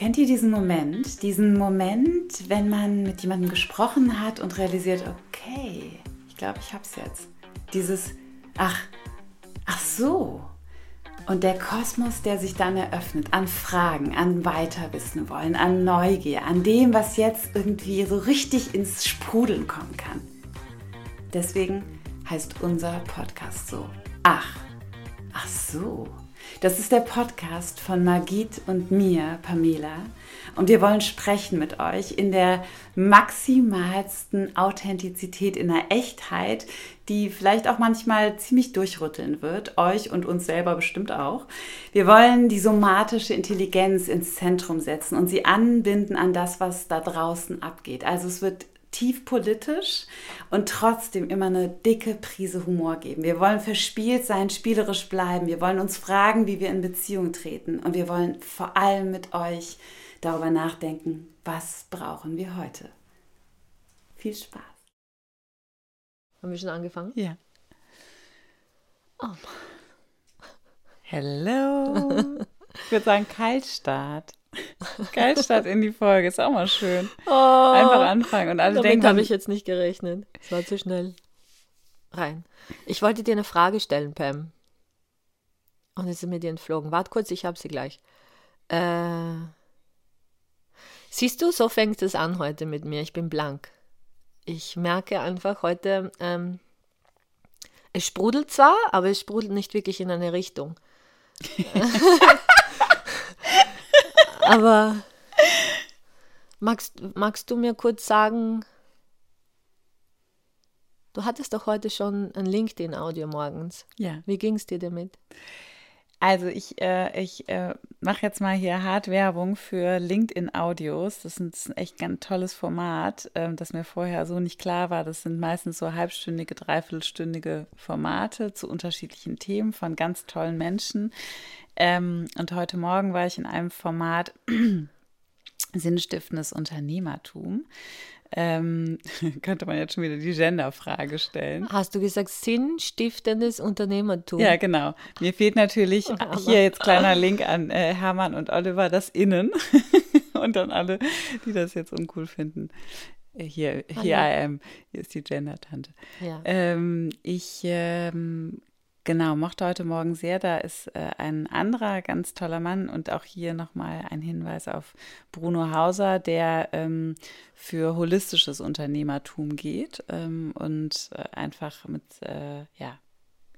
Kennt ihr diesen Moment? Diesen Moment, wenn man mit jemandem gesprochen hat und realisiert, okay, ich glaube, ich hab's jetzt. Dieses, ach, ach so. Und der Kosmos, der sich dann eröffnet an Fragen, an Weiterwissen wollen, an Neugier, an dem, was jetzt irgendwie so richtig ins Sprudeln kommen kann. Deswegen heißt unser Podcast so. Ach, ach so. Das ist der Podcast von Magit und mir, Pamela. Und wir wollen sprechen mit euch in der maximalsten Authentizität, in der Echtheit, die vielleicht auch manchmal ziemlich durchrütteln wird, euch und uns selber bestimmt auch. Wir wollen die somatische Intelligenz ins Zentrum setzen und sie anbinden an das, was da draußen abgeht. Also es wird tief politisch und trotzdem immer eine dicke Prise Humor geben. Wir wollen verspielt sein, spielerisch bleiben. Wir wollen uns fragen, wie wir in Beziehung treten. Und wir wollen vor allem mit euch darüber nachdenken, was brauchen wir heute. Viel Spaß. Haben wir schon angefangen? Ja. Oh. Hello. Ich würde sagen Kaltstart. Kaltstart in die Folge, ist auch mal schön. Oh, Einfach anfangen und alle damit denken. habe ich jetzt nicht gerechnet. Es war zu schnell. Rein. Ich wollte dir eine Frage stellen, Pam. Und es ist mir dir entflogen. Wart kurz, ich habe sie gleich. Äh, siehst du, so fängt es an heute mit mir. Ich bin blank. Ich merke einfach heute, ähm, es sprudelt zwar, aber es sprudelt nicht wirklich in eine Richtung. Aber magst, magst du mir kurz sagen, du hattest doch heute schon ein LinkedIn-Audio morgens. Ja. Wie ging es dir damit? Also ich, äh, ich äh, mache jetzt mal hier hart Werbung für LinkedIn-Audios. Das ist ein echt ganz tolles Format, äh, das mir vorher so nicht klar war. Das sind meistens so halbstündige, dreiviertelstündige Formate zu unterschiedlichen Themen von ganz tollen Menschen. Ähm, und heute Morgen war ich in einem Format Sinnstiftendes Unternehmertum. Ähm, könnte man jetzt schon wieder die Genderfrage stellen. Hast du gesagt, sinnstiftendes Unternehmertum? Ja, genau. Mir fehlt natürlich hier jetzt kleiner Link an äh, Hermann und Oliver, das Innen. und dann alle, die das jetzt uncool finden. Äh, hier, hier I am. Hier ist die Gender-Tante. Ja. Ähm, ich ähm, Genau, mochte heute Morgen sehr. Da ist äh, ein anderer ganz toller Mann und auch hier nochmal ein Hinweis auf Bruno Hauser, der ähm, für holistisches Unternehmertum geht ähm, und äh, einfach mit, äh, ja,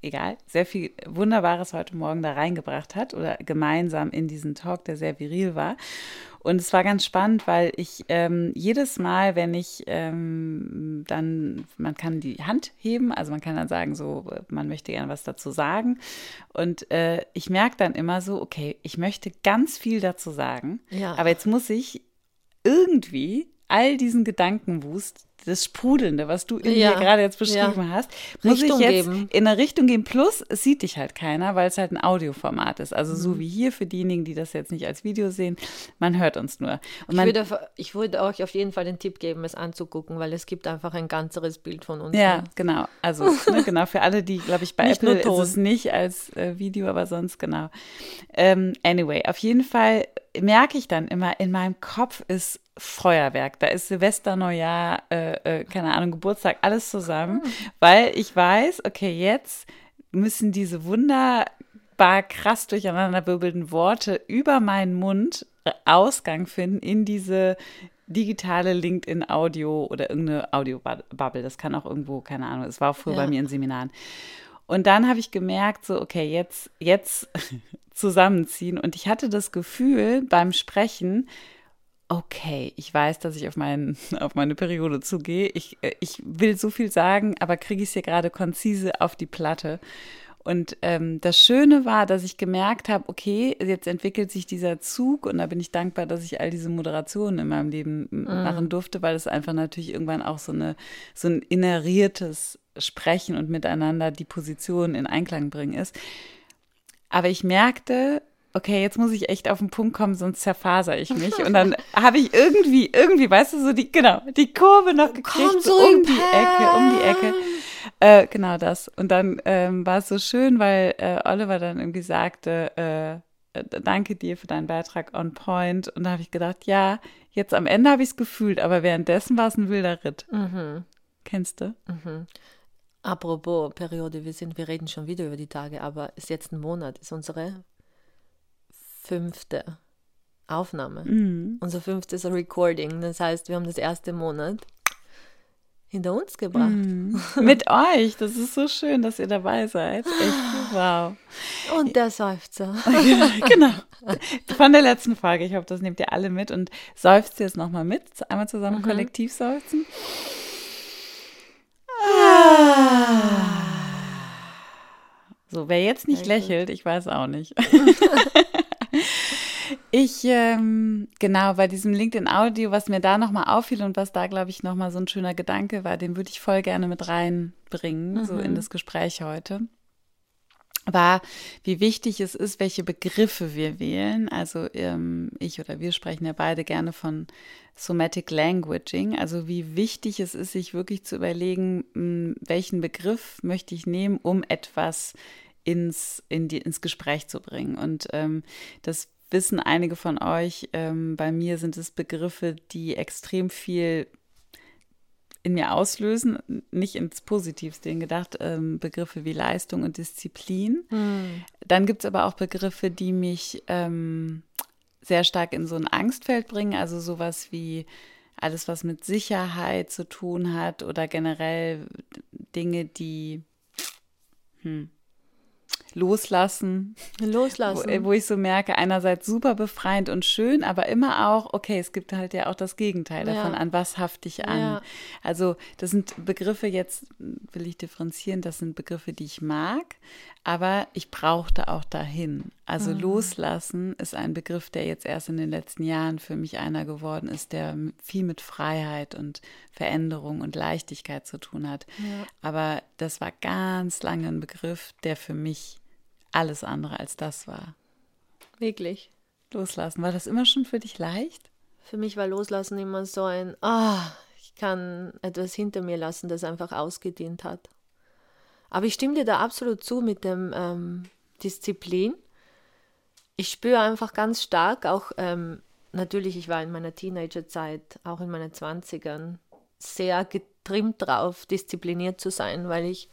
egal, sehr viel Wunderbares heute Morgen da reingebracht hat oder gemeinsam in diesen Talk, der sehr viril war. Und es war ganz spannend, weil ich ähm, jedes Mal, wenn ich ähm, dann, man kann die Hand heben, also man kann dann sagen, so, man möchte gerne was dazu sagen. Und äh, ich merke dann immer so, okay, ich möchte ganz viel dazu sagen, ja. aber jetzt muss ich irgendwie all diesen Gedankenwust das Sprudelnde, was du in ja. gerade jetzt beschrieben ja. hast, muss Richtung ich jetzt geben. in eine Richtung gehen. Plus, es sieht dich halt keiner, weil es halt ein Audioformat ist. Also mhm. so wie hier für diejenigen, die das jetzt nicht als Video sehen, man hört uns nur. ich, würde, ich würde euch auf jeden Fall den Tipp geben, es anzugucken, weil es gibt einfach ein ganzeres Bild von uns. Ja, ne? genau. Also ne, genau für alle, die, glaube ich, bei nicht Apple ist es nicht als äh, Video, aber sonst genau. Ähm, anyway, auf jeden Fall merke ich dann immer, in meinem Kopf ist Feuerwerk. Da ist Silvester, Neujahr, äh, äh, keine Ahnung, Geburtstag, alles zusammen, mhm. weil ich weiß, okay, jetzt müssen diese wunderbar krass durcheinanderwirbelnden Worte über meinen Mund Ausgang finden in diese digitale LinkedIn-Audio oder irgendeine Audio-Bubble. Das kann auch irgendwo, keine Ahnung, es war auch früher ja. bei mir in Seminaren. Und dann habe ich gemerkt, so, okay, jetzt, jetzt zusammenziehen. Und ich hatte das Gefühl beim Sprechen, okay, ich weiß, dass ich auf, mein, auf meine Periode zugehe. Ich, äh, ich will so viel sagen, aber kriege ich es hier gerade konzise auf die Platte. Und ähm, das Schöne war, dass ich gemerkt habe, okay, jetzt entwickelt sich dieser Zug und da bin ich dankbar, dass ich all diese Moderationen in meinem Leben mm. machen durfte, weil es einfach natürlich irgendwann auch so, eine, so ein inneriertes Sprechen und miteinander die Positionen in Einklang bringen ist. Aber ich merkte, okay, jetzt muss ich echt auf den Punkt kommen, sonst zerfaser ich mich. Und dann habe ich irgendwie, irgendwie, weißt du, so die, genau, die Kurve noch gekriegt, so um die Ecke, um die Ecke. Äh, genau das. Und dann ähm, war es so schön, weil äh, Oliver dann irgendwie sagte, äh, äh, danke dir für deinen Beitrag on point. Und da habe ich gedacht, ja, jetzt am Ende habe ich es gefühlt, aber währenddessen war es ein wilder Ritt. Mhm. Kennst du? Mhm. Apropos Periode, wir sind, wir reden schon wieder über die Tage, aber ist jetzt ein Monat, ist unsere fünfte Aufnahme. Mhm. Unser fünftes Recording. Das heißt, wir haben das erste Monat hinter uns gebracht. Mm, mit euch. Das ist so schön, dass ihr dabei seid. Echt wow. Und der Seufzer. genau. Von der letzten Folge. Ich hoffe, das nehmt ihr alle mit und seufzt jetzt nochmal mit. Einmal zusammen mhm. kollektiv seufzen. So, wer jetzt nicht lächelt, ich weiß auch nicht. Ich, ähm, genau, bei diesem LinkedIn-Audio, was mir da nochmal auffiel und was da, glaube ich, nochmal so ein schöner Gedanke war, den würde ich voll gerne mit reinbringen, mhm. so in mhm. das Gespräch heute, war, wie wichtig es ist, welche Begriffe wir wählen. Also ähm, ich oder wir sprechen ja beide gerne von Somatic Languaging, also wie wichtig es ist, sich wirklich zu überlegen, mh, welchen Begriff möchte ich nehmen, um etwas ins, in die, ins Gespräch zu bringen. Und ähm, das wissen einige von euch, ähm, bei mir sind es Begriffe, die extrem viel in mir auslösen, nicht ins Positivste gedacht, ähm, Begriffe wie Leistung und Disziplin. Mhm. Dann gibt es aber auch Begriffe, die mich ähm, sehr stark in so ein Angstfeld bringen, also sowas wie alles, was mit Sicherheit zu tun hat oder generell Dinge, die hm, Loslassen. Loslassen. Wo, wo, ich so merke, einerseits super befreiend und schön, aber immer auch, okay, es gibt halt ja auch das Gegenteil davon, ja. an was hafte ich an. Ja. Also das sind Begriffe jetzt, will ich differenzieren, das sind Begriffe, die ich mag, aber ich brauchte auch dahin. Also mhm. loslassen ist ein Begriff, der jetzt erst in den letzten Jahren für mich einer geworden ist, der viel mit Freiheit und Veränderung und Leichtigkeit zu tun hat. Ja. Aber das war ganz lange ein Begriff, der für mich alles andere als das war. Wirklich. Loslassen. War das immer schon für dich leicht? Für mich war Loslassen immer so ein, ah, oh, ich kann etwas hinter mir lassen, das einfach ausgedient hat. Aber ich stimme dir da absolut zu mit dem ähm, Disziplin. Ich spüre einfach ganz stark, auch ähm, natürlich, ich war in meiner Teenagerzeit, auch in meinen Zwanzigern, sehr getrimmt drauf, diszipliniert zu sein, weil ich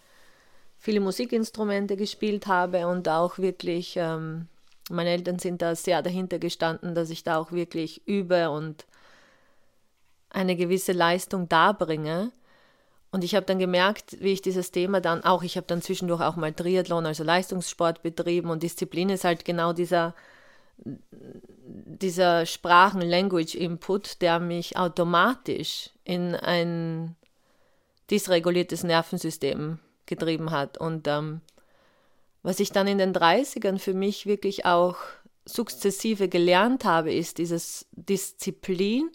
viele Musikinstrumente gespielt habe und auch wirklich, ähm, meine Eltern sind da sehr dahinter gestanden, dass ich da auch wirklich übe und eine gewisse Leistung darbringe. Und ich habe dann gemerkt, wie ich dieses Thema dann auch, ich habe dann zwischendurch auch mal Triathlon, also Leistungssport betrieben und Disziplin ist halt genau dieser, dieser Sprachen-Language-Input, der mich automatisch in ein dysreguliertes Nervensystem getrieben hat. Und ähm, was ich dann in den 30ern für mich wirklich auch sukzessive gelernt habe, ist dieses Disziplin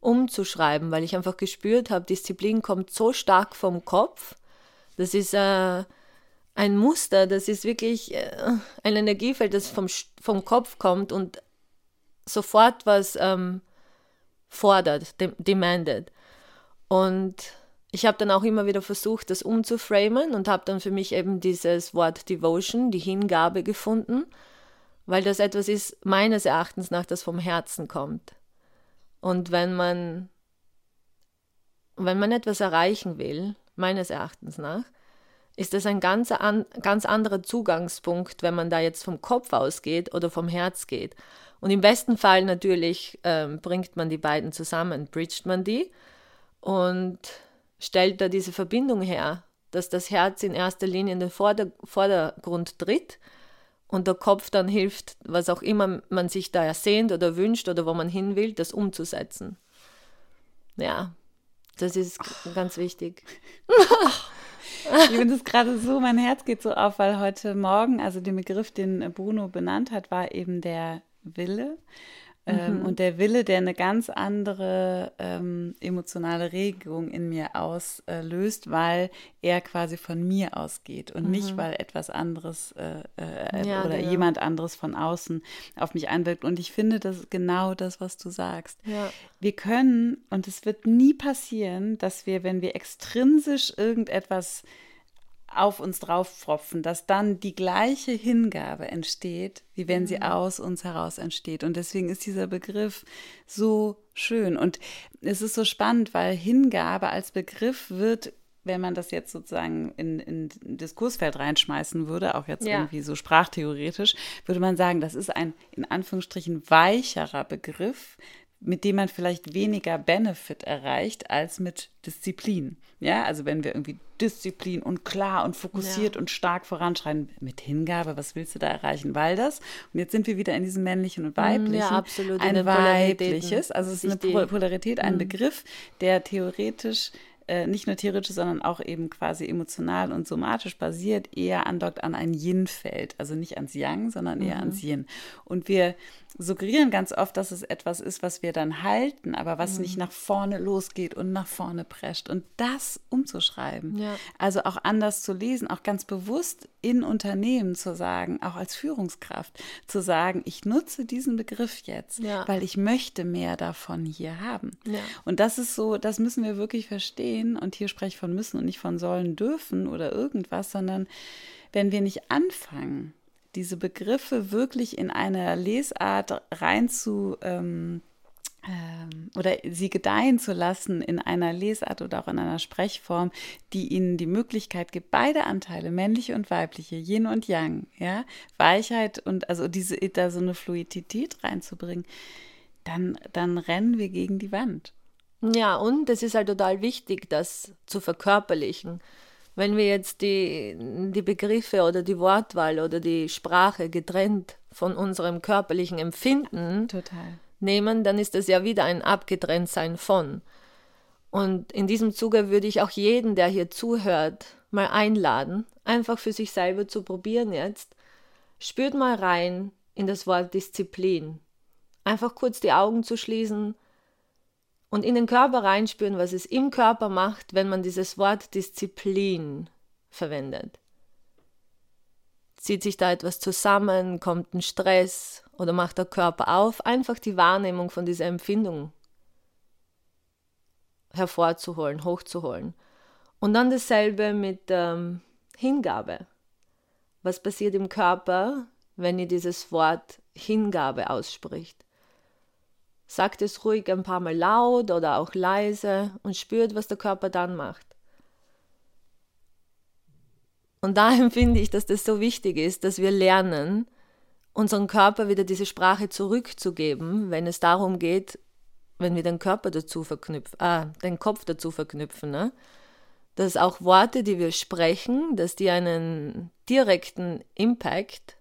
umzuschreiben, weil ich einfach gespürt habe, Disziplin kommt so stark vom Kopf. Das ist äh, ein Muster, das ist wirklich äh, ein Energiefeld, das vom, vom Kopf kommt und sofort was ähm, fordert, de demandet. Und ich habe dann auch immer wieder versucht, das umzuframen und habe dann für mich eben dieses Wort Devotion, die Hingabe gefunden, weil das etwas ist, meines Erachtens nach, das vom Herzen kommt. Und wenn man, wenn man etwas erreichen will, meines Erachtens nach, ist das ein ganz, an, ganz anderer Zugangspunkt, wenn man da jetzt vom Kopf ausgeht oder vom Herz geht. Und im besten Fall natürlich ähm, bringt man die beiden zusammen, bridget man die und stellt da diese Verbindung her, dass das Herz in erster Linie in den Vorder Vordergrund tritt und der Kopf dann hilft, was auch immer man sich da ersehnt oder wünscht oder wo man hin will, das umzusetzen. Ja, das ist ganz wichtig. Ich finde es gerade so, mein Herz geht so auf, weil heute Morgen, also den Begriff, den Bruno benannt hat, war eben der Wille. Ähm, mhm. Und der Wille, der eine ganz andere ähm, emotionale Regung in mir auslöst, weil er quasi von mir ausgeht und mhm. nicht, weil etwas anderes äh, äh, ja, oder genau. jemand anderes von außen auf mich einwirkt. Und ich finde, das ist genau das, was du sagst. Ja. Wir können, und es wird nie passieren, dass wir, wenn wir extrinsisch irgendetwas auf uns drauf pfropfen, dass dann die gleiche Hingabe entsteht, wie wenn sie mhm. aus uns heraus entsteht. Und deswegen ist dieser Begriff so schön. Und es ist so spannend, weil Hingabe als Begriff wird wenn man das jetzt sozusagen in, in ein Diskursfeld reinschmeißen würde, auch jetzt ja. irgendwie so sprachtheoretisch, würde man sagen, das ist ein in Anführungsstrichen weicherer Begriff, mit dem man vielleicht weniger Benefit erreicht als mit Disziplin. Ja, also wenn wir irgendwie Disziplin und klar und fokussiert ja. und stark voranschreiten, mit Hingabe, was willst du da erreichen? Weil das, und jetzt sind wir wieder in diesem männlichen und weiblichen, ja, absolut, ein weibliches, also es ist eine Polarität, ein mhm. Begriff, der theoretisch äh, nicht nur theoretisch, sondern auch eben quasi emotional und somatisch basiert, eher andockt an ein Yin-Feld. Also nicht ans Yang, sondern eher mhm. ans Yin. Und wir suggerieren ganz oft, dass es etwas ist, was wir dann halten, aber was mhm. nicht nach vorne losgeht und nach vorne prescht. Und das umzuschreiben, ja. also auch anders zu lesen, auch ganz bewusst in Unternehmen zu sagen, auch als Führungskraft zu sagen, ich nutze diesen Begriff jetzt, ja. weil ich möchte mehr davon hier haben. Ja. Und das ist so, das müssen wir wirklich verstehen. Und hier spreche ich von müssen und nicht von sollen dürfen oder irgendwas, sondern wenn wir nicht anfangen, diese Begriffe wirklich in eine Lesart rein zu ähm, ähm, oder sie gedeihen zu lassen in einer Lesart oder auch in einer Sprechform, die ihnen die Möglichkeit gibt, beide Anteile, männliche und weibliche, Yin und Yang, ja, Weichheit und also diese da so eine Fluidität reinzubringen, dann, dann rennen wir gegen die Wand. Ja, und es ist halt total wichtig, das zu verkörperlichen. Wenn wir jetzt die, die Begriffe oder die Wortwahl oder die Sprache getrennt von unserem körperlichen Empfinden Total. nehmen, dann ist das ja wieder ein Abgetrenntsein von. Und in diesem Zuge würde ich auch jeden, der hier zuhört, mal einladen, einfach für sich selber zu probieren jetzt. Spürt mal rein in das Wort Disziplin. Einfach kurz die Augen zu schließen und in den Körper reinspüren, was es im Körper macht, wenn man dieses Wort Disziplin verwendet. Zieht sich da etwas zusammen, kommt ein Stress oder macht der Körper auf? Einfach die Wahrnehmung von dieser Empfindung hervorzuholen, hochzuholen. Und dann dasselbe mit ähm, Hingabe. Was passiert im Körper, wenn ihr dieses Wort Hingabe ausspricht? Sagt es ruhig ein paar Mal laut oder auch leise und spürt, was der Körper dann macht. Und da empfinde ich, dass das so wichtig ist, dass wir lernen, unseren Körper wieder diese Sprache zurückzugeben, wenn es darum geht, wenn wir den Körper dazu verknüpfen, ah, den Kopf dazu verknüpfen, ne? dass auch Worte, die wir sprechen, dass die einen direkten Impact,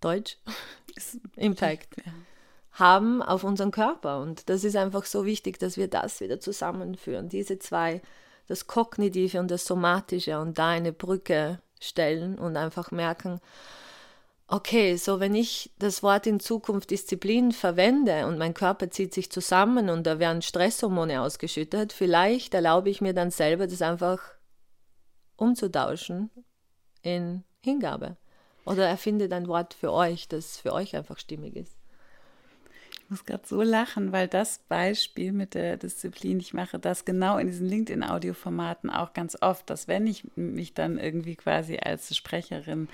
Deutsch, Impact, ja haben auf unseren Körper. Und das ist einfach so wichtig, dass wir das wieder zusammenführen. Diese zwei, das Kognitive und das Somatische und da eine Brücke stellen und einfach merken, okay, so wenn ich das Wort in Zukunft Disziplin verwende und mein Körper zieht sich zusammen und da werden Stresshormone ausgeschüttet, vielleicht erlaube ich mir dann selber, das einfach umzutauschen in Hingabe. Oder erfindet ein Wort für euch, das für euch einfach stimmig ist muss gerade so lachen, weil das Beispiel mit der Disziplin, ich mache das genau in diesen LinkedIn-Audioformaten auch ganz oft, dass wenn ich mich dann irgendwie quasi als Sprecherin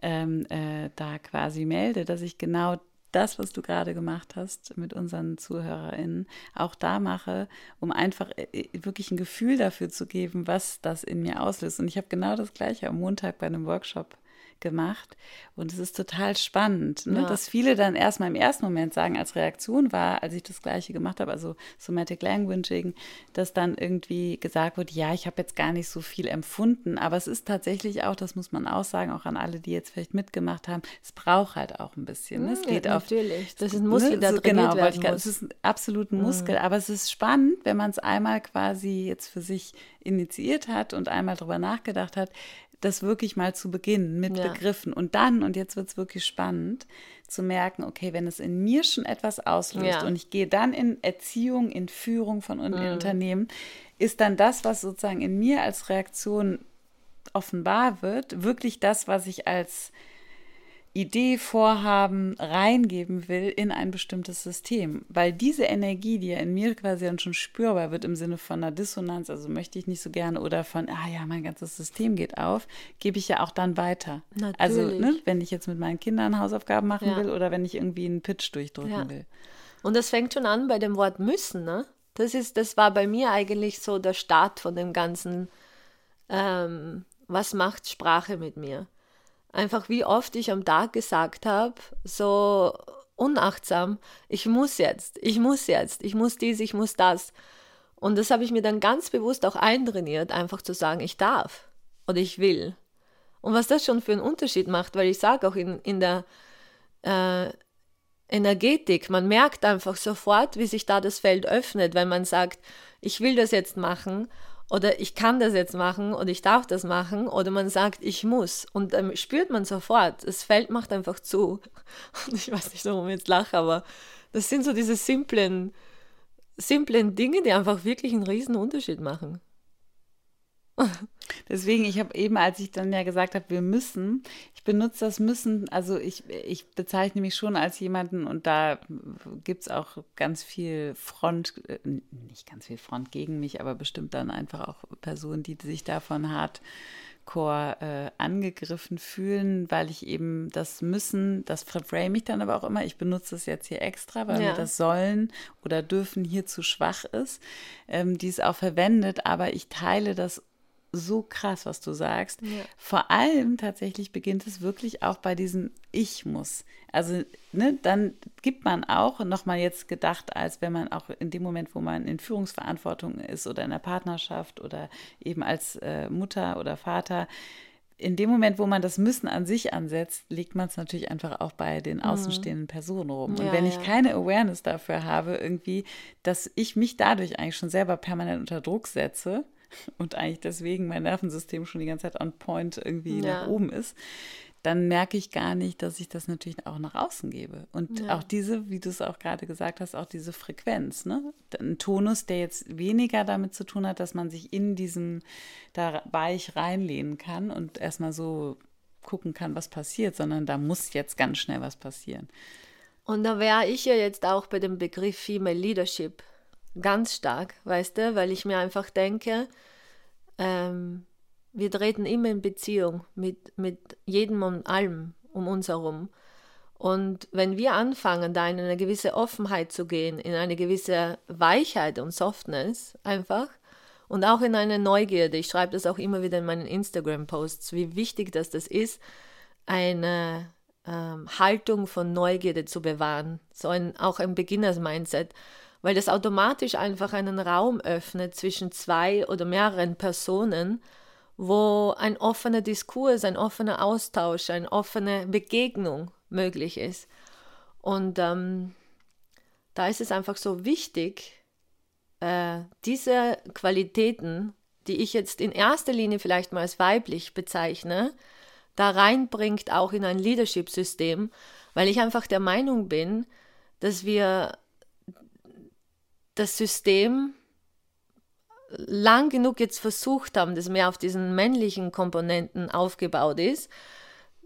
ähm, äh, da quasi melde, dass ich genau das, was du gerade gemacht hast mit unseren ZuhörerInnen, auch da mache, um einfach äh, äh, wirklich ein Gefühl dafür zu geben, was das in mir auslöst. Und ich habe genau das Gleiche am Montag bei einem Workshop gemacht. Und es ist total spannend, ne? ja. dass viele dann erstmal im ersten Moment sagen, als Reaktion war, als ich das Gleiche gemacht habe, also Somatic Languaging, dass dann irgendwie gesagt wird, ja, ich habe jetzt gar nicht so viel empfunden. Aber es ist tatsächlich auch, das muss man auch sagen, auch an alle, die jetzt vielleicht mitgemacht haben, es braucht halt auch ein bisschen. Ne? Es geht ja, natürlich. Das ist ein Muskel, ne? der so, genau, werden muss. Es ist absolut ein Muskel, mhm. aber es ist spannend, wenn man es einmal quasi jetzt für sich initiiert hat und einmal darüber nachgedacht hat, das wirklich mal zu beginnen mit ja. Begriffen und dann, und jetzt wird es wirklich spannend, zu merken, okay, wenn es in mir schon etwas auslöst ja. und ich gehe dann in Erziehung, in Führung von mhm. in Unternehmen, ist dann das, was sozusagen in mir als Reaktion offenbar wird, wirklich das, was ich als Idee, Vorhaben reingeben will in ein bestimmtes System. Weil diese Energie, die ja in mir quasi dann schon spürbar wird im Sinne von einer Dissonanz, also möchte ich nicht so gerne, oder von, ah ja, mein ganzes System geht auf, gebe ich ja auch dann weiter. Natürlich. Also, ne, wenn ich jetzt mit meinen Kindern Hausaufgaben machen ja. will oder wenn ich irgendwie einen Pitch durchdrücken ja. will. Und das fängt schon an bei dem Wort müssen, ne? Das ist, das war bei mir eigentlich so der Start von dem ganzen, ähm, was macht Sprache mit mir? Einfach wie oft ich am Tag gesagt habe, so unachtsam, ich muss jetzt, ich muss jetzt, ich muss dies, ich muss das. Und das habe ich mir dann ganz bewusst auch eintrainiert, einfach zu sagen, ich darf oder ich will. Und was das schon für einen Unterschied macht, weil ich sage auch in, in der äh, Energetik, man merkt einfach sofort, wie sich da das Feld öffnet, wenn man sagt, ich will das jetzt machen oder ich kann das jetzt machen oder ich darf das machen oder man sagt, ich muss. Und dann spürt man sofort, das Feld macht einfach zu. Und ich weiß nicht, warum ich jetzt lache, aber das sind so diese simplen, simplen Dinge, die einfach wirklich einen riesen Unterschied machen. Deswegen, ich habe eben, als ich dann ja gesagt habe, wir müssen, ich benutze das müssen, also ich, ich bezeichne mich schon als jemanden und da gibt es auch ganz viel Front, äh, nicht ganz viel Front gegen mich, aber bestimmt dann einfach auch Personen, die sich davon hardcore äh, angegriffen fühlen, weil ich eben das müssen, das frame ich dann aber auch immer, ich benutze es jetzt hier extra, weil ja. mir das sollen oder dürfen hier zu schwach ist, ähm, die es auch verwendet, aber ich teile das so krass, was du sagst. Ja. Vor allem tatsächlich beginnt es wirklich auch bei diesem Ich muss. Also, ne, dann gibt man auch nochmal jetzt gedacht, als wenn man auch in dem Moment, wo man in Führungsverantwortung ist oder in der Partnerschaft oder eben als äh, Mutter oder Vater, in dem Moment, wo man das Müssen an sich ansetzt, legt man es natürlich einfach auch bei den mhm. außenstehenden Personen rum. Und ja, wenn ich ja. keine Awareness dafür habe, irgendwie, dass ich mich dadurch eigentlich schon selber permanent unter Druck setze, und eigentlich deswegen mein Nervensystem schon die ganze Zeit on point irgendwie ja. nach oben ist, dann merke ich gar nicht, dass ich das natürlich auch nach außen gebe. Und ja. auch diese, wie du es auch gerade gesagt hast, auch diese Frequenz, ne? Ein Tonus, der jetzt weniger damit zu tun hat, dass man sich in diesem da weich reinlehnen kann und erstmal so gucken kann, was passiert, sondern da muss jetzt ganz schnell was passieren. Und da wäre ich ja jetzt auch bei dem Begriff Female Leadership Ganz stark, weißt du, weil ich mir einfach denke, ähm, wir treten immer in Beziehung mit, mit jedem und allem um uns herum. Und wenn wir anfangen, da in eine gewisse Offenheit zu gehen, in eine gewisse Weichheit und Softness einfach und auch in eine Neugierde, ich schreibe das auch immer wieder in meinen Instagram-Posts, wie wichtig das, das ist, eine ähm, Haltung von Neugierde zu bewahren, so ein, auch ein Beginners-Mindset weil das automatisch einfach einen Raum öffnet zwischen zwei oder mehreren Personen, wo ein offener Diskurs, ein offener Austausch, eine offene Begegnung möglich ist. Und ähm, da ist es einfach so wichtig, äh, diese Qualitäten, die ich jetzt in erster Linie vielleicht mal als weiblich bezeichne, da reinbringt auch in ein Leadership-System, weil ich einfach der Meinung bin, dass wir das System lang genug jetzt versucht haben, das mehr auf diesen männlichen Komponenten aufgebaut ist,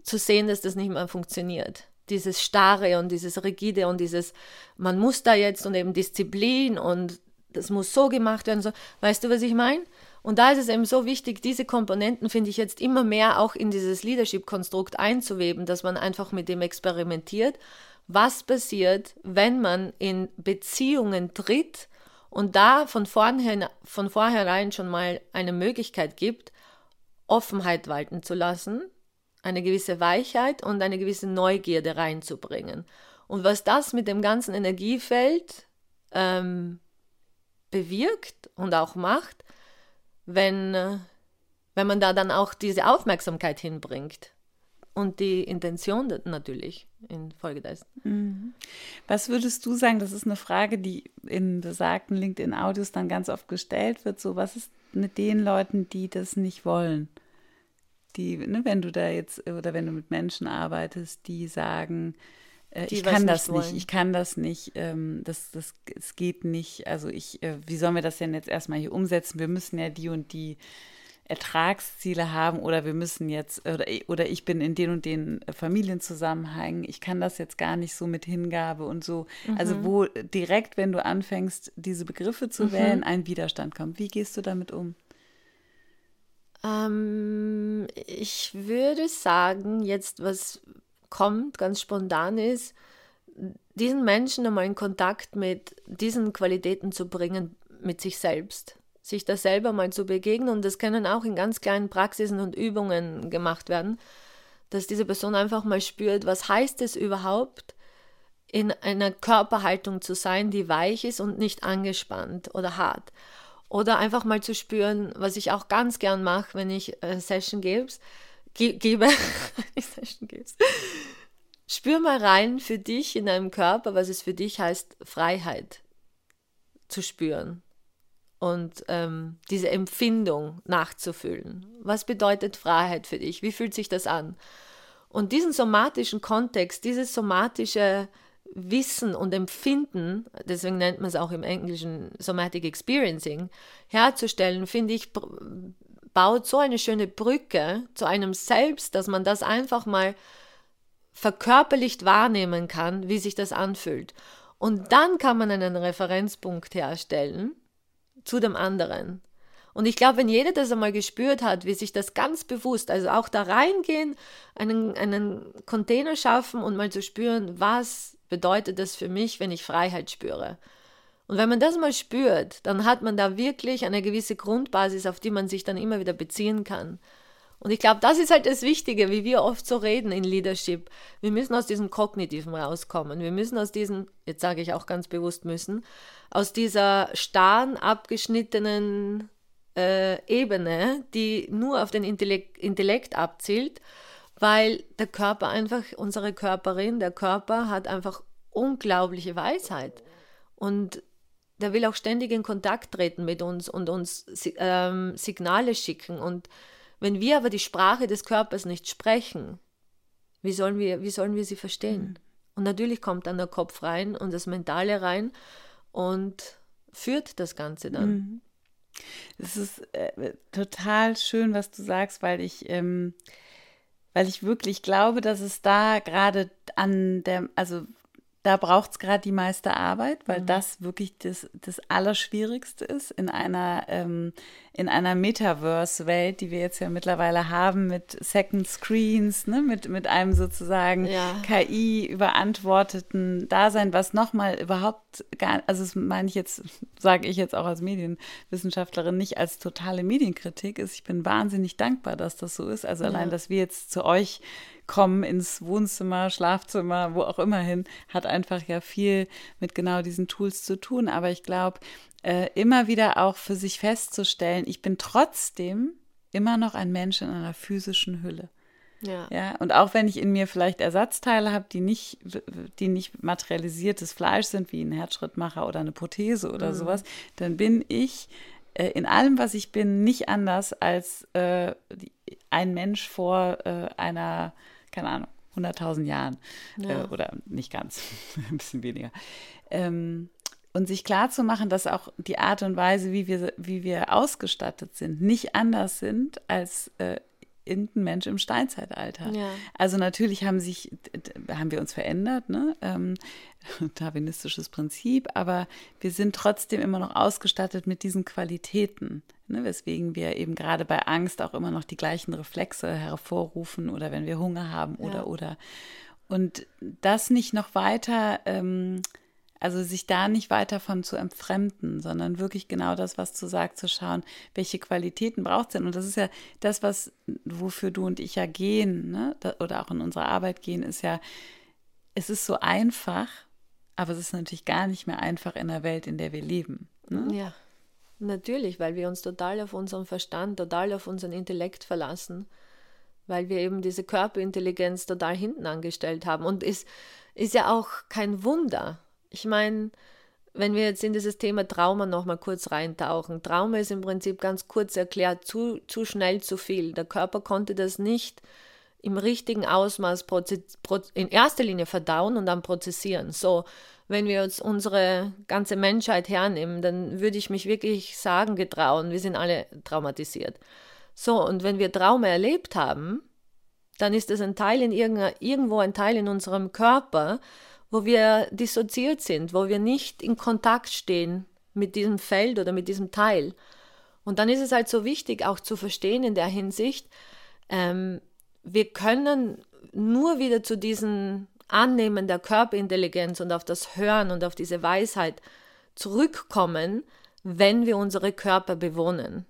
zu sehen, dass das nicht mehr funktioniert. Dieses Starre und dieses Rigide und dieses, man muss da jetzt und eben Disziplin und das muss so gemacht werden. So. Weißt du, was ich meine? Und da ist es eben so wichtig, diese Komponenten, finde ich, jetzt immer mehr auch in dieses Leadership-Konstrukt einzuweben, dass man einfach mit dem experimentiert was passiert, wenn man in Beziehungen tritt und da von vornherein, von vornherein schon mal eine Möglichkeit gibt, Offenheit walten zu lassen, eine gewisse Weichheit und eine gewisse Neugierde reinzubringen. Und was das mit dem ganzen Energiefeld ähm, bewirkt und auch macht, wenn, wenn man da dann auch diese Aufmerksamkeit hinbringt und die Intention natürlich infolgedessen. Mhm. Was würdest du sagen, das ist eine Frage, die in besagten LinkedIn-Audios dann ganz oft gestellt wird, so was ist mit den Leuten, die das nicht wollen? Die, ne, wenn du da jetzt, oder wenn du mit Menschen arbeitest, die sagen, äh, die ich kann das nicht, wollen. ich kann das nicht, ähm, das, das, es geht nicht, also ich, äh, wie sollen wir das denn jetzt erstmal hier umsetzen? Wir müssen ja die und die Ertragsziele haben oder wir müssen jetzt oder, oder ich bin in den und den Familienzusammenhängen, ich kann das jetzt gar nicht so mit Hingabe und so. Also mhm. Also wo direkt, wenn du anfängst, diese Begriffe zu mhm. wählen, ein Widerstand kommt. Wie gehst du damit um? Ähm, ich würde sagen, jetzt was kommt, ganz spontan ist, diesen Menschen einmal in Kontakt mit diesen Qualitäten zu bringen, mit sich selbst sich da selber mal zu begegnen. Und das können auch in ganz kleinen Praxisen und Übungen gemacht werden, dass diese Person einfach mal spürt, was heißt es überhaupt, in einer Körperhaltung zu sein, die weich ist und nicht angespannt oder hart. Oder einfach mal zu spüren, was ich auch ganz gern mache, wenn ich äh, Session gebe, ge gebe, Session gib's. Spür mal rein für dich in deinem Körper, was es für dich heißt, Freiheit zu spüren und ähm, diese Empfindung nachzufühlen. Was bedeutet Freiheit für dich? Wie fühlt sich das an? Und diesen somatischen Kontext, dieses somatische Wissen und Empfinden, deswegen nennt man es auch im Englischen Somatic Experiencing, herzustellen, finde ich, baut so eine schöne Brücke zu einem Selbst, dass man das einfach mal verkörperlicht wahrnehmen kann, wie sich das anfühlt. Und dann kann man einen Referenzpunkt herstellen zu dem anderen. Und ich glaube, wenn jeder das einmal gespürt hat, wie sich das ganz bewusst, also auch da reingehen, einen, einen Container schaffen und mal zu spüren, was bedeutet das für mich, wenn ich Freiheit spüre. Und wenn man das mal spürt, dann hat man da wirklich eine gewisse Grundbasis, auf die man sich dann immer wieder beziehen kann. Und ich glaube, das ist halt das Wichtige, wie wir oft so reden in Leadership. Wir müssen aus diesem Kognitiven rauskommen. Wir müssen aus diesem, jetzt sage ich auch ganz bewusst müssen, aus dieser starren, abgeschnittenen äh, Ebene, die nur auf den Intellekt, Intellekt abzielt, weil der Körper einfach, unsere Körperin, der Körper hat einfach unglaubliche Weisheit. Und der will auch ständig in Kontakt treten mit uns und uns ähm, Signale schicken. Und wenn wir aber die Sprache des Körpers nicht sprechen, wie sollen wir, wie sollen wir sie verstehen? Mhm. Und natürlich kommt dann der Kopf rein und das Mentale rein und führt das Ganze dann. Mhm. Es ist äh, total schön, was du sagst, weil ich, ähm, weil ich wirklich glaube, dass es da gerade an der, also da braucht es gerade die meiste Arbeit, weil mhm. das wirklich das, das Allerschwierigste ist in einer, ähm, in einer Metaverse-Welt, die wir jetzt ja mittlerweile haben mit Second Screens, ne, mit, mit einem sozusagen ja. KI überantworteten Dasein, was nochmal überhaupt gar, also das meine ich jetzt, sage ich jetzt auch als Medienwissenschaftlerin, nicht als totale Medienkritik ist. Ich bin wahnsinnig dankbar, dass das so ist. Also allein, dass wir jetzt zu euch kommen ins Wohnzimmer, Schlafzimmer, wo auch immer hin, hat einfach ja viel mit genau diesen Tools zu tun. Aber ich glaube, äh, immer wieder auch für sich festzustellen, ich bin trotzdem immer noch ein Mensch in einer physischen Hülle. Ja. ja. Und auch wenn ich in mir vielleicht Ersatzteile habe, die nicht, die nicht materialisiertes Fleisch sind, wie ein Herzschrittmacher oder eine Prothese oder mhm. sowas, dann bin ich äh, in allem, was ich bin, nicht anders als äh, ein Mensch vor äh, einer keine Ahnung, 100.000 Jahren ja. äh, oder nicht ganz, ein bisschen weniger. Ähm, und sich klar zu machen, dass auch die Art und Weise, wie wir, wie wir ausgestattet sind, nicht anders sind als äh, irgendein Mensch im Steinzeitalter. Ja. Also natürlich haben sich, haben wir uns verändert, ne? Ähm, darwinistisches Prinzip, aber wir sind trotzdem immer noch ausgestattet mit diesen Qualitäten, ne? weswegen wir eben gerade bei Angst auch immer noch die gleichen Reflexe hervorrufen oder wenn wir Hunger haben oder ja. oder. Und das nicht noch weiter ähm, also sich da nicht weiter von zu entfremden, sondern wirklich genau das, was du sagst, zu schauen, welche Qualitäten braucht es denn? Und das ist ja das, was, wofür du und ich ja gehen, ne? oder auch in unserer Arbeit gehen, ist ja, es ist so einfach, aber es ist natürlich gar nicht mehr einfach in der Welt, in der wir leben. Ne? Ja, natürlich, weil wir uns total auf unseren Verstand, total auf unseren Intellekt verlassen, weil wir eben diese Körperintelligenz total hinten angestellt haben. Und es ist ja auch kein Wunder, ich meine, wenn wir jetzt in dieses Thema Trauma nochmal kurz reintauchen. Trauma ist im Prinzip ganz kurz erklärt zu, zu schnell zu viel. Der Körper konnte das nicht im richtigen Ausmaß in erster Linie verdauen und dann prozessieren. So, wenn wir uns unsere ganze Menschheit hernehmen, dann würde ich mich wirklich sagen getrauen, wir sind alle traumatisiert. So, und wenn wir Trauma erlebt haben, dann ist es ein Teil in irgendwo ein Teil in unserem Körper, wo wir dissoziiert sind, wo wir nicht in Kontakt stehen mit diesem Feld oder mit diesem Teil. Und dann ist es halt so wichtig, auch zu verstehen in der Hinsicht, ähm, wir können nur wieder zu diesem Annehmen der Körperintelligenz und auf das Hören und auf diese Weisheit zurückkommen, wenn wir unsere Körper bewohnen.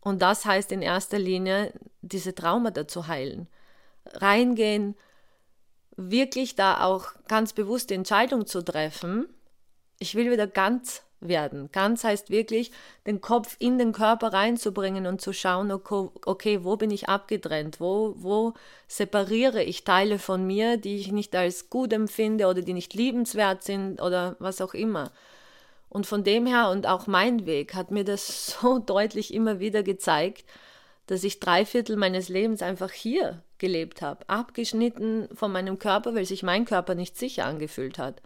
Und das heißt in erster Linie, diese Traumata zu heilen. Reingehen, wirklich da auch ganz bewusst die Entscheidung zu treffen, ich will wieder ganz werden. Ganz heißt wirklich, den Kopf in den Körper reinzubringen und zu schauen, okay, wo bin ich abgetrennt? Wo, wo separiere ich Teile von mir, die ich nicht als gut empfinde oder die nicht liebenswert sind oder was auch immer. Und von dem her und auch mein Weg hat mir das so deutlich immer wieder gezeigt, dass ich drei Viertel meines Lebens einfach hier gelebt habe, abgeschnitten von meinem Körper, weil sich mein Körper nicht sicher angefühlt hat.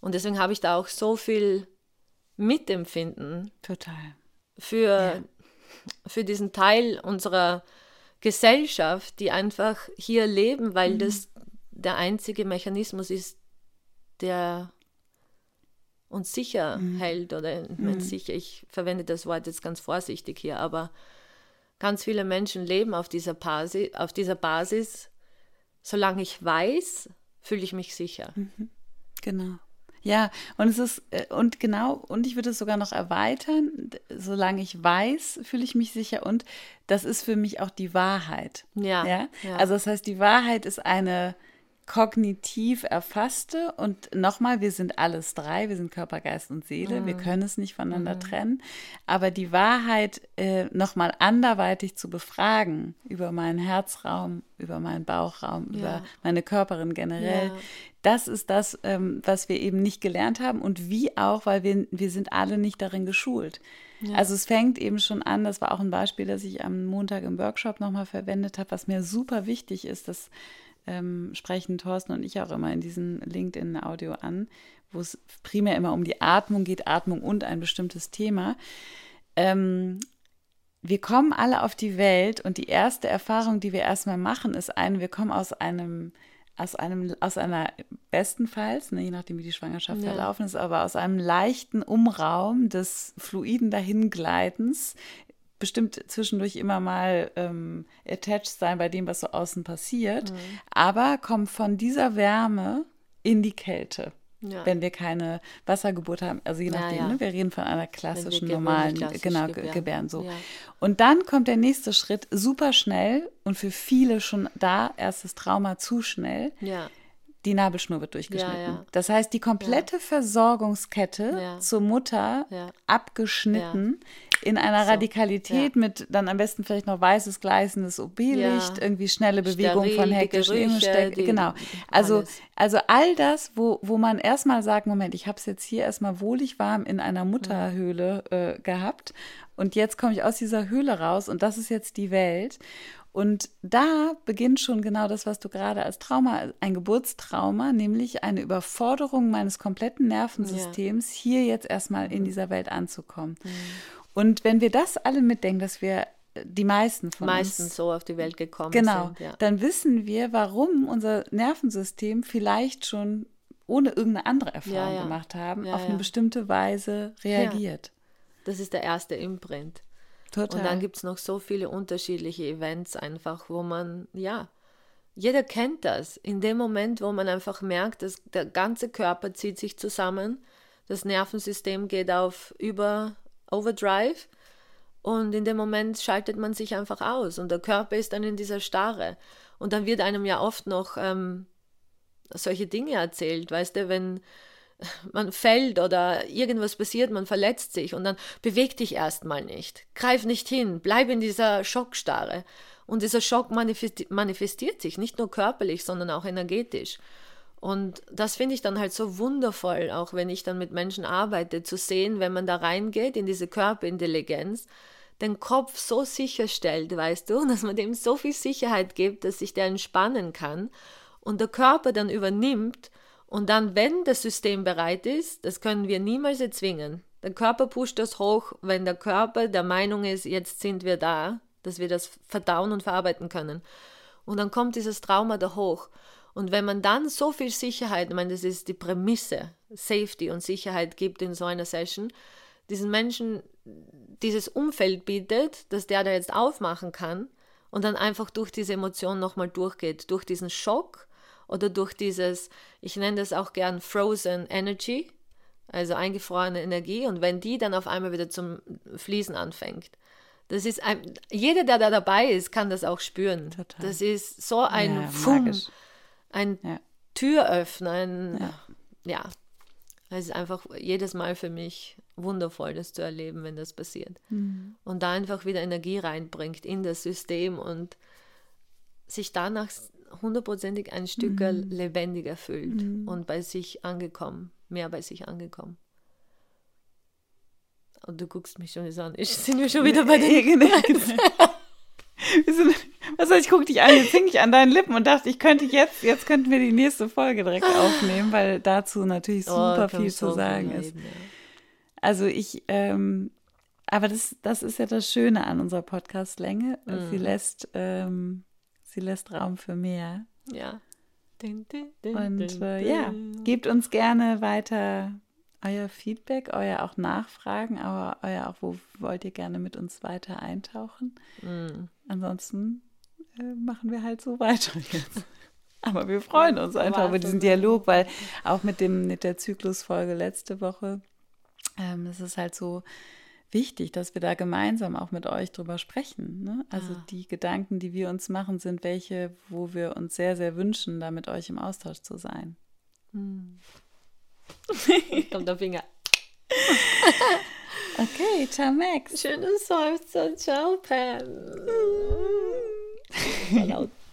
Und deswegen habe ich da auch so viel Mitempfinden. Total. Für, ja. für diesen Teil unserer Gesellschaft, die einfach hier leben, weil mhm. das der einzige Mechanismus ist, der uns sicher mhm. hält oder mhm. sicher, ich verwende das Wort jetzt ganz vorsichtig hier, aber ganz viele Menschen leben auf dieser, Basis, auf dieser Basis, solange ich weiß, fühle ich mich sicher. Mhm. Genau. Ja, und es ist, äh, und genau, und ich würde es sogar noch erweitern, solange ich weiß, fühle ich mich sicher und das ist für mich auch die Wahrheit. Ja, ja. ja. Also das heißt, die Wahrheit ist eine kognitiv erfasste und nochmal, wir sind alles drei, wir sind Körper, Geist und Seele, mhm. wir können es nicht voneinander mhm. trennen, aber die Wahrheit äh, nochmal anderweitig zu befragen über meinen Herzraum, über meinen Bauchraum, ja. über meine Körperin generell, ja. das ist das, ähm, was wir eben nicht gelernt haben und wie auch, weil wir, wir sind alle nicht darin geschult. Ja. Also es fängt eben schon an, das war auch ein Beispiel, das ich am Montag im Workshop nochmal verwendet habe, was mir super wichtig ist, dass ähm, sprechen Thorsten und ich auch immer in diesem LinkedIn-Audio an, wo es primär immer um die Atmung geht, Atmung und ein bestimmtes Thema. Ähm, wir kommen alle auf die Welt und die erste Erfahrung, die wir erstmal machen, ist eine, wir kommen aus einem, aus einem, aus einer bestenfalls, ne, je nachdem wie die Schwangerschaft ja. verlaufen ist, aber aus einem leichten Umraum des fluiden Dahingleitens bestimmt zwischendurch immer mal ähm, attached sein bei dem, was so außen passiert, mhm. aber kommt von dieser Wärme in die Kälte. Ja. Wenn wir keine Wassergeburt haben, also je nachdem, ja, ja. Ne, wir reden von einer klassischen, normalen klassisch genau, gebären. gebären so. Und dann kommt der nächste Schritt super schnell und für viele schon da, erstes Trauma zu schnell. Die Nabelschnur wird durchgeschnitten. Das heißt, die komplette Versorgungskette zur Mutter abgeschnitten in einer so, Radikalität ja. mit dann am besten vielleicht noch weißes, gleißendes OB-Licht, ja. irgendwie schnelle Bewegung von hektisch Genau. Also, also all das, wo, wo man erstmal sagt, Moment, ich habe es jetzt hier erstmal wohlig warm in einer Mutterhöhle äh, gehabt und jetzt komme ich aus dieser Höhle raus und das ist jetzt die Welt. Und da beginnt schon genau das, was du gerade als Trauma, ein Geburtstrauma, nämlich eine Überforderung meines kompletten Nervensystems, ja. hier jetzt erstmal in mhm. dieser Welt anzukommen. Mhm. Und wenn wir das alle mitdenken, dass wir äh, die meisten von Meistens uns, so auf die Welt gekommen genau, sind. Genau, dann wissen wir, warum unser Nervensystem vielleicht schon ohne irgendeine andere Erfahrung ja, ja. gemacht haben, ja, auf eine bestimmte Weise reagiert. Das ist der erste Imprint. Total. Und dann gibt es noch so viele unterschiedliche Events einfach, wo man, ja, jeder kennt das. In dem Moment, wo man einfach merkt, dass der ganze Körper zieht sich zusammen, das Nervensystem geht auf über Overdrive und in dem Moment schaltet man sich einfach aus und der Körper ist dann in dieser Starre. Und dann wird einem ja oft noch ähm, solche Dinge erzählt, weißt du, wenn man fällt oder irgendwas passiert, man verletzt sich und dann beweg dich erstmal nicht, greif nicht hin, bleib in dieser Schockstarre. Und dieser Schock manifestiert sich nicht nur körperlich, sondern auch energetisch. Und das finde ich dann halt so wundervoll, auch wenn ich dann mit Menschen arbeite, zu sehen, wenn man da reingeht in diese Körperintelligenz, den Kopf so sicherstellt, weißt du, dass man dem so viel Sicherheit gibt, dass sich der entspannen kann und der Körper dann übernimmt und dann, wenn das System bereit ist, das können wir niemals erzwingen. Der Körper pusht das hoch, wenn der Körper der Meinung ist, jetzt sind wir da, dass wir das verdauen und verarbeiten können. Und dann kommt dieses Trauma da hoch. Und wenn man dann so viel Sicherheit, ich meine, das ist die Prämisse, Safety und Sicherheit gibt in so einer Session, diesen Menschen dieses Umfeld bietet, dass der da jetzt aufmachen kann und dann einfach durch diese Emotion nochmal durchgeht, durch diesen Schock oder durch dieses, ich nenne das auch gern Frozen Energy, also eingefrorene Energie und wenn die dann auf einmal wieder zum Fließen anfängt. Das ist ein, jeder, der da dabei ist, kann das auch spüren. Total. Das ist so ein ja, Fum, ein ja. Türöffner, ein, ja. ja. Es ist einfach jedes Mal für mich wundervoll, das zu erleben, wenn das passiert. Mhm. Und da einfach wieder Energie reinbringt in das System und sich danach hundertprozentig ein Stück mhm. lebendiger fühlt mhm. und bei sich angekommen, mehr bei sich angekommen. Und du guckst mich schon an. Ich sind wir schon wieder bei den genau. Was heißt, ich gucke dich an, jetzt hing ich an deinen Lippen und dachte, ich könnte jetzt, jetzt könnten wir die nächste Folge direkt aufnehmen, weil dazu natürlich oh, super oh, viel zu sagen ist. Reden, ja. Also ich, ähm, aber das, das ist ja das Schöne an unserer Podcast-Länge. Mm. Sie lässt, ähm, sie lässt Raum für mehr. Ja. Und äh, ja, gebt uns gerne weiter euer Feedback, euer auch Nachfragen, aber euer auch, wo wollt ihr gerne mit uns weiter eintauchen. Mm. Ansonsten äh, machen wir halt so weiter jetzt. Aber wir freuen uns einfach über diesen Dialog, weil auch mit dem mit der Zyklusfolge letzte Woche ähm, es ist halt so wichtig, dass wir da gemeinsam auch mit euch drüber sprechen. Ne? Also ah. die Gedanken, die wir uns machen, sind welche, wo wir uns sehr, sehr wünschen, da mit euch im Austausch zu sein. Hm. Kommt der Finger. okay, ciao Max. Schönes Seufzer, ciao Pam.